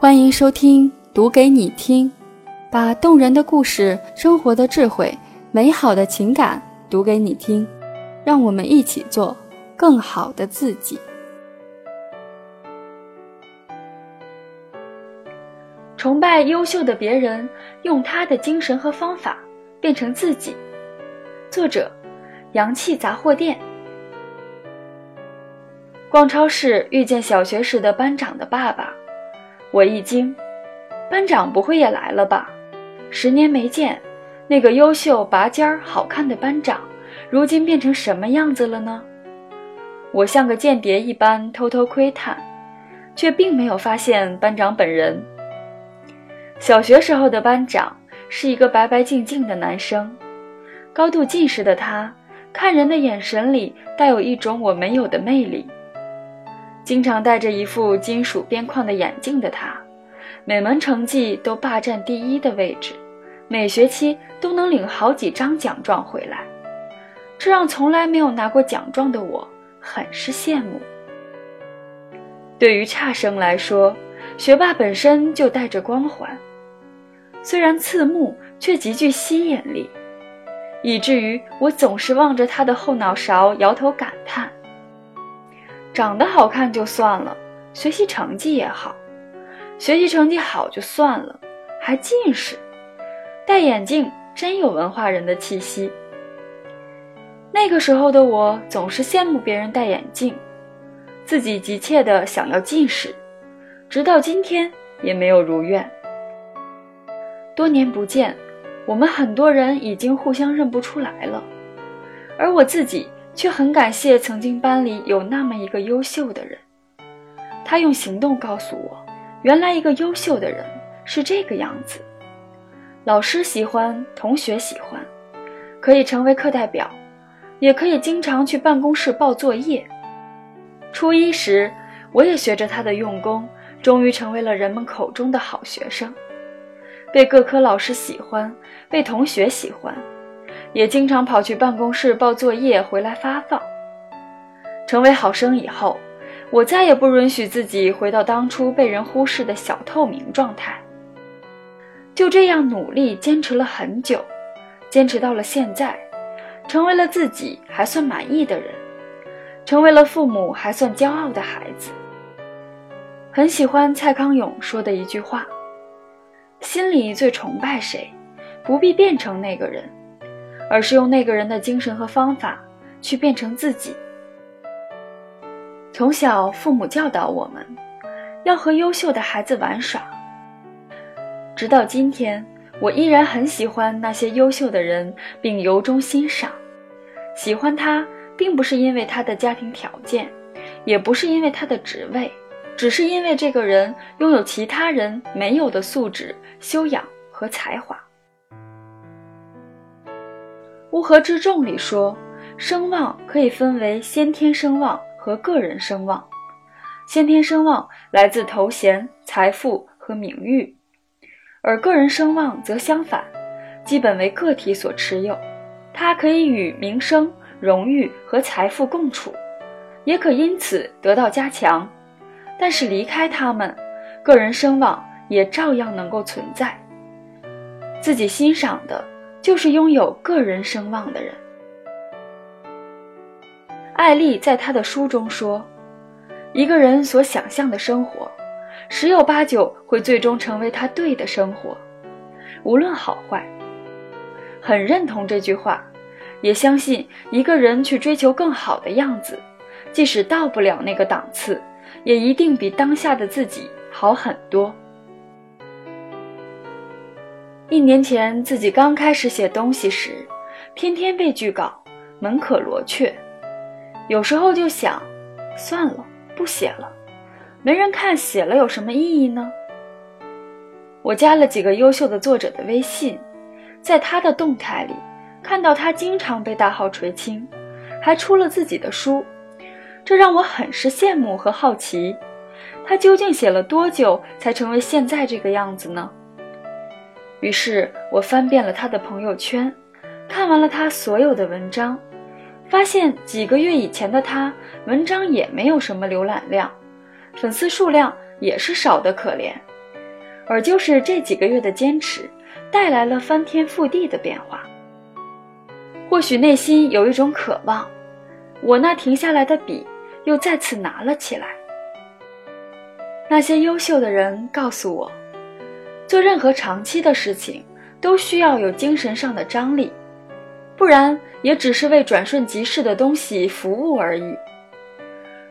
欢迎收听《读给你听》，把动人的故事、生活的智慧、美好的情感读给你听，让我们一起做更好的自己。崇拜优秀的别人，用他的精神和方法变成自己。作者：阳气杂货店。逛超市遇见小学时的班长的爸爸。我一惊，班长不会也来了吧？十年没见，那个优秀、拔尖儿、好看的班长，如今变成什么样子了呢？我像个间谍一般偷偷窥探，却并没有发现班长本人。小学时候的班长是一个白白净净的男生，高度近视的他，看人的眼神里带有一种我没有的魅力。经常戴着一副金属边框的眼镜的他，每门成绩都霸占第一的位置，每学期都能领好几张奖状回来，这让从来没有拿过奖状的我很是羡慕。对于差生来说，学霸本身就带着光环，虽然刺目，却极具吸引力，以至于我总是望着他的后脑勺，摇头感叹。长得好看就算了，学习成绩也好，学习成绩好就算了，还近视，戴眼镜真有文化人的气息。那个时候的我总是羡慕别人戴眼镜，自己急切的想要近视，直到今天也没有如愿。多年不见，我们很多人已经互相认不出来了，而我自己。却很感谢曾经班里有那么一个优秀的人，他用行动告诉我，原来一个优秀的人是这个样子。老师喜欢，同学喜欢，可以成为课代表，也可以经常去办公室报作业。初一时，我也学着他的用功，终于成为了人们口中的好学生，被各科老师喜欢，被同学喜欢。也经常跑去办公室报作业，回来发放。成为好生以后，我再也不允许自己回到当初被人忽视的小透明状态。就这样努力坚持了很久，坚持到了现在，成为了自己还算满意的人，成为了父母还算骄傲的孩子。很喜欢蔡康永说的一句话：“心里最崇拜谁，不必变成那个人。”而是用那个人的精神和方法去变成自己。从小，父母教导我们，要和优秀的孩子玩耍。直到今天，我依然很喜欢那些优秀的人，并由衷欣赏。喜欢他，并不是因为他的家庭条件，也不是因为他的职位，只是因为这个人拥有其他人没有的素质、修养和才华。乌合之众里说，声望可以分为先天声望和个人声望。先天声望来自头衔、财富和名誉，而个人声望则相反，基本为个体所持有。它可以与名声、荣誉和财富共处，也可因此得到加强。但是离开他们，个人声望也照样能够存在。自己欣赏的。就是拥有个人声望的人。艾丽在她的书中说：“一个人所想象的生活，十有八九会最终成为他对的生活，无论好坏。”很认同这句话，也相信一个人去追求更好的样子，即使到不了那个档次，也一定比当下的自己好很多。一年前，自己刚开始写东西时，天天被拒稿，门可罗雀。有时候就想，算了，不写了，没人看，写了有什么意义呢？我加了几个优秀的作者的微信，在他的动态里看到他经常被大号垂青，还出了自己的书，这让我很是羡慕和好奇。他究竟写了多久才成为现在这个样子呢？于是我翻遍了他的朋友圈，看完了他所有的文章，发现几个月以前的他文章也没有什么浏览量，粉丝数量也是少得可怜，而就是这几个月的坚持，带来了翻天覆地的变化。或许内心有一种渴望，我那停下来的笔又再次拿了起来。那些优秀的人告诉我，做任何长期的事情都需要有精神上的张力，不然也只是为转瞬即逝的东西服务而已。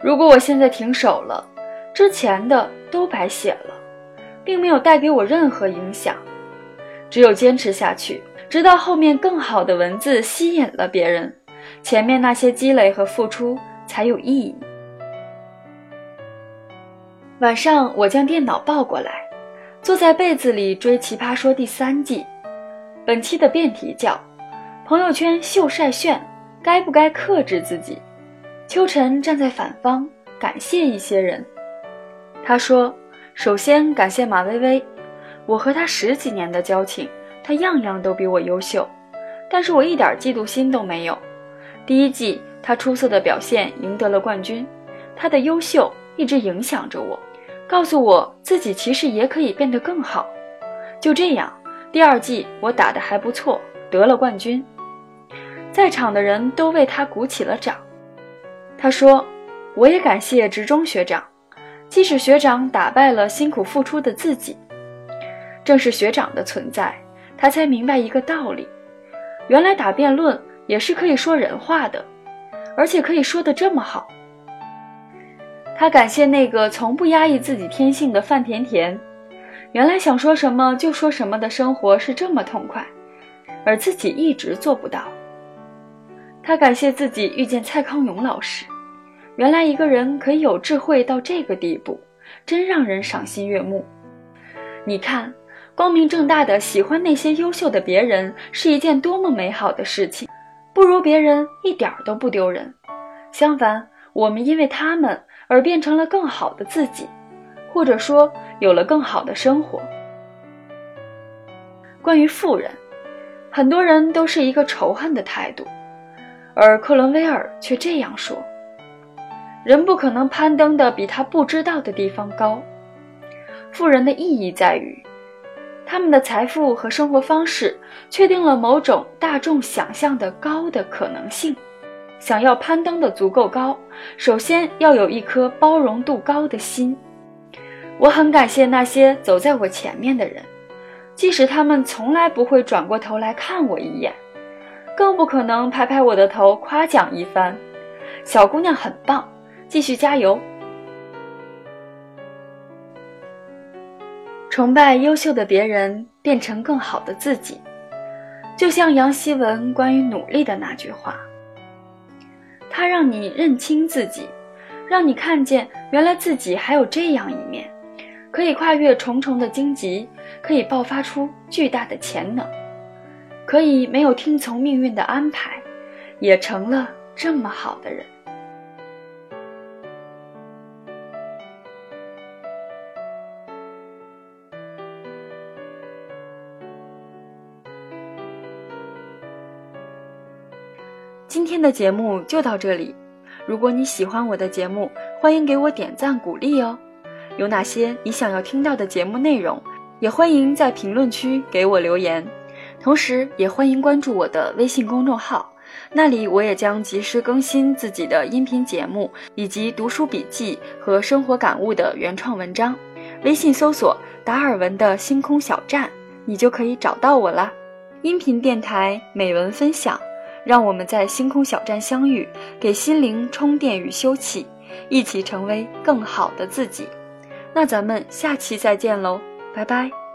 如果我现在停手了，之前的都白写了，并没有带给我任何影响。只有坚持下去。直到后面更好的文字吸引了别人，前面那些积累和付出才有意义。晚上，我将电脑抱过来，坐在被子里追《奇葩说》第三季。本期的辩题叫“朋友圈秀晒炫，该不该克制自己？”秋晨站在反方，感谢一些人。他说：“首先感谢马薇薇，我和她十几年的交情。”他样样都比我优秀，但是我一点嫉妒心都没有。第一季他出色的表现赢得了冠军，他的优秀一直影响着我，告诉我自己其实也可以变得更好。就这样，第二季我打得还不错，得了冠军，在场的人都为他鼓起了掌。他说：“我也感谢职中学长，即使学长打败了辛苦付出的自己，正是学长的存在。”他才明白一个道理，原来打辩论也是可以说人话的，而且可以说得这么好。他感谢那个从不压抑自己天性的范甜甜，原来想说什么就说什么的生活是这么痛快，而自己一直做不到。他感谢自己遇见蔡康永老师，原来一个人可以有智慧到这个地步，真让人赏心悦目。你看。光明正大的喜欢那些优秀的别人是一件多么美好的事情，不如别人一点都不丢人。相反，我们因为他们而变成了更好的自己，或者说有了更好的生活。关于富人，很多人都是一个仇恨的态度，而克伦威尔却这样说：人不可能攀登的比他不知道的地方高。富人的意义在于。他们的财富和生活方式确定了某种大众想象的高的可能性。想要攀登的足够高，首先要有一颗包容度高的心。我很感谢那些走在我前面的人，即使他们从来不会转过头来看我一眼，更不可能拍拍我的头夸奖一番。小姑娘很棒，继续加油。崇拜优秀的别人，变成更好的自己，就像杨希文关于努力的那句话。他让你认清自己，让你看见原来自己还有这样一面，可以跨越重重的荆棘，可以爆发出巨大的潜能，可以没有听从命运的安排，也成了这么好的人。今天的节目就到这里。如果你喜欢我的节目，欢迎给我点赞鼓励哦。有哪些你想要听到的节目内容，也欢迎在评论区给我留言。同时，也欢迎关注我的微信公众号，那里我也将及时更新自己的音频节目以及读书笔记和生活感悟的原创文章。微信搜索“达尔文的星空小站”，你就可以找到我啦。音频电台美文分享。让我们在星空小站相遇，给心灵充电与休憩，一起成为更好的自己。那咱们下期再见喽，拜拜。